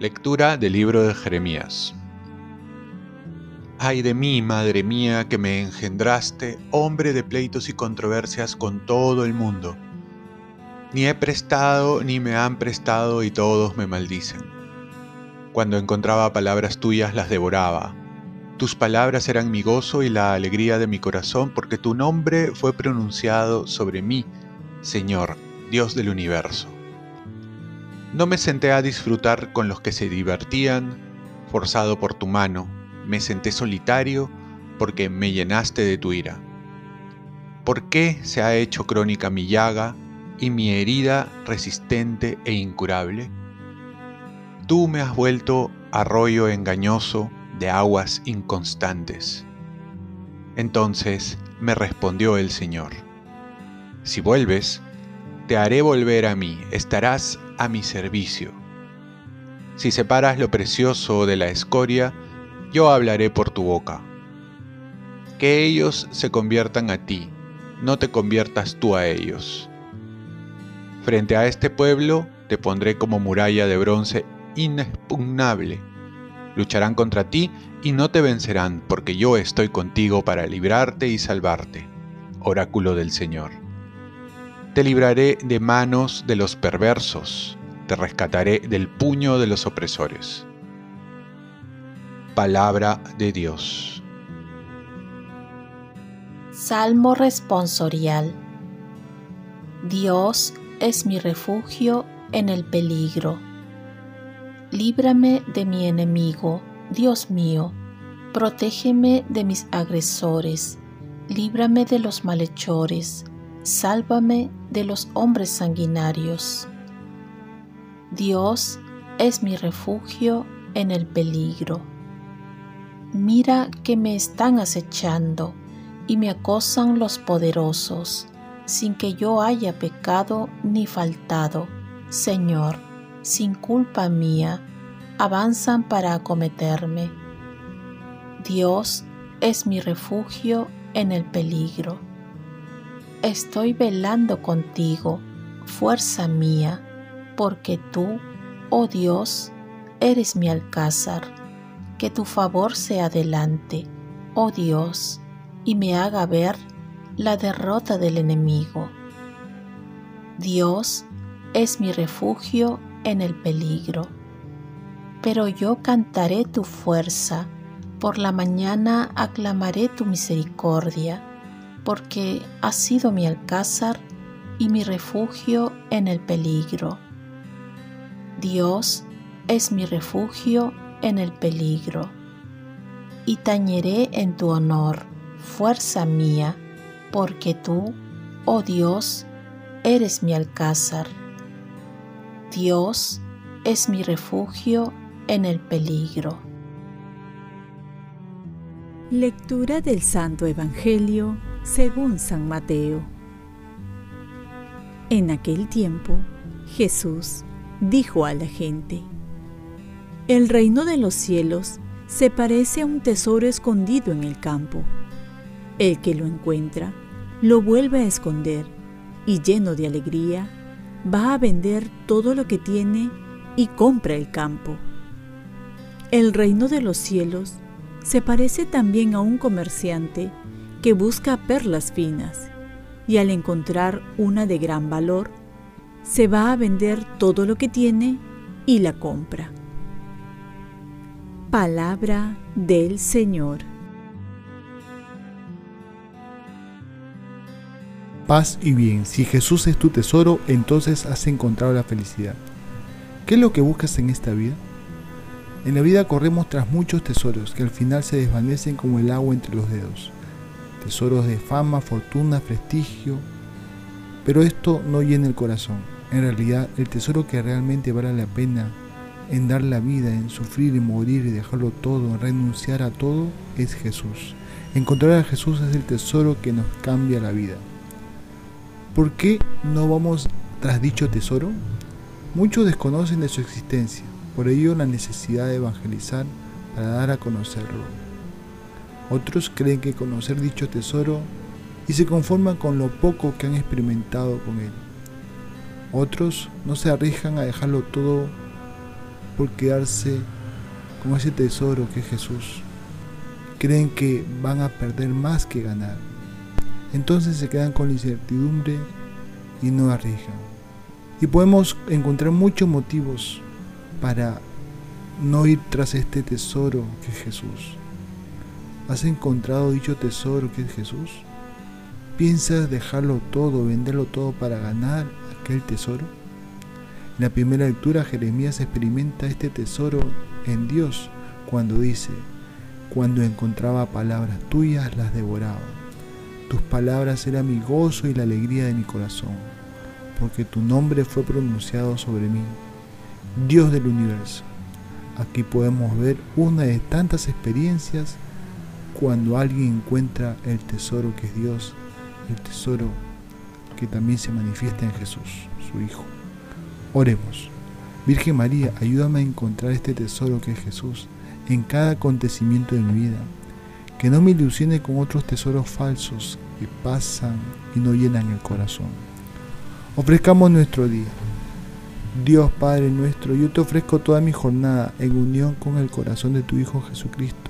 Lectura del libro de Jeremías. Ay de mí, madre mía, que me engendraste, hombre de pleitos y controversias con todo el mundo. Ni he prestado ni me han prestado y todos me maldicen. Cuando encontraba palabras tuyas las devoraba. Tus palabras eran mi gozo y la alegría de mi corazón porque tu nombre fue pronunciado sobre mí, Señor, Dios del universo. No me senté a disfrutar con los que se divertían, forzado por tu mano, me senté solitario porque me llenaste de tu ira. ¿Por qué se ha hecho crónica mi llaga y mi herida resistente e incurable? Tú me has vuelto arroyo engañoso de aguas inconstantes. Entonces me respondió el Señor, si vuelves, te haré volver a mí, estarás a mi servicio. Si separas lo precioso de la escoria, yo hablaré por tu boca. Que ellos se conviertan a ti, no te conviertas tú a ellos. Frente a este pueblo te pondré como muralla de bronce inexpugnable. Lucharán contra ti y no te vencerán, porque yo estoy contigo para librarte y salvarte. Oráculo del Señor. Te libraré de manos de los perversos, te rescataré del puño de los opresores. Palabra de Dios. Salmo responsorial. Dios es mi refugio en el peligro. Líbrame de mi enemigo, Dios mío, protégeme de mis agresores, líbrame de los malhechores sálvame de los hombres sanguinarios. Dios es mi refugio en el peligro. Mira que me están acechando y me acosan los poderosos, sin que yo haya pecado ni faltado. Señor, sin culpa mía, avanzan para acometerme. Dios es mi refugio en el peligro estoy velando contigo, fuerza mía, porque tú, oh Dios, eres mi alcázar. Que tu favor sea delante, oh Dios, y me haga ver la derrota del enemigo. Dios es mi refugio en el peligro. Pero yo cantaré tu fuerza, por la mañana aclamaré tu misericordia porque has sido mi alcázar y mi refugio en el peligro. Dios es mi refugio en el peligro. Y tañeré en tu honor, fuerza mía, porque tú, oh Dios, eres mi alcázar. Dios es mi refugio en el peligro. Lectura del Santo Evangelio según San Mateo. En aquel tiempo, Jesús dijo a la gente, El reino de los cielos se parece a un tesoro escondido en el campo. El que lo encuentra, lo vuelve a esconder y lleno de alegría, va a vender todo lo que tiene y compra el campo. El reino de los cielos se parece también a un comerciante que busca perlas finas y al encontrar una de gran valor, se va a vender todo lo que tiene y la compra. Palabra del Señor. Paz y bien. Si Jesús es tu tesoro, entonces has encontrado la felicidad. ¿Qué es lo que buscas en esta vida? En la vida corremos tras muchos tesoros que al final se desvanecen como el agua entre los dedos tesoros de fama, fortuna, prestigio, pero esto no llena el corazón. En realidad, el tesoro que realmente vale la pena en dar la vida, en sufrir y morir y dejarlo todo, en renunciar a todo, es Jesús. Encontrar a Jesús es el tesoro que nos cambia la vida. ¿Por qué no vamos tras dicho tesoro? Muchos desconocen de su existencia, por ello la necesidad de evangelizar para dar a conocerlo. Otros creen que conocer dicho tesoro y se conforman con lo poco que han experimentado con él. Otros no se arriesgan a dejarlo todo por quedarse con ese tesoro que es Jesús. Creen que van a perder más que ganar. Entonces se quedan con la incertidumbre y no arriesgan. Y podemos encontrar muchos motivos para no ir tras este tesoro que es Jesús. ¿Has encontrado dicho tesoro que es Jesús? ¿Piensas dejarlo todo, venderlo todo para ganar aquel tesoro? En la primera lectura Jeremías experimenta este tesoro en Dios cuando dice, cuando encontraba palabras tuyas las devoraba. Tus palabras eran mi gozo y la alegría de mi corazón, porque tu nombre fue pronunciado sobre mí, Dios del universo. Aquí podemos ver una de tantas experiencias cuando alguien encuentra el tesoro que es Dios, el tesoro que también se manifiesta en Jesús, su Hijo. Oremos. Virgen María, ayúdame a encontrar este tesoro que es Jesús en cada acontecimiento de mi vida. Que no me ilusione con otros tesoros falsos que pasan y no llenan el corazón. Ofrezcamos nuestro día. Dios Padre nuestro, yo te ofrezco toda mi jornada en unión con el corazón de tu Hijo Jesucristo,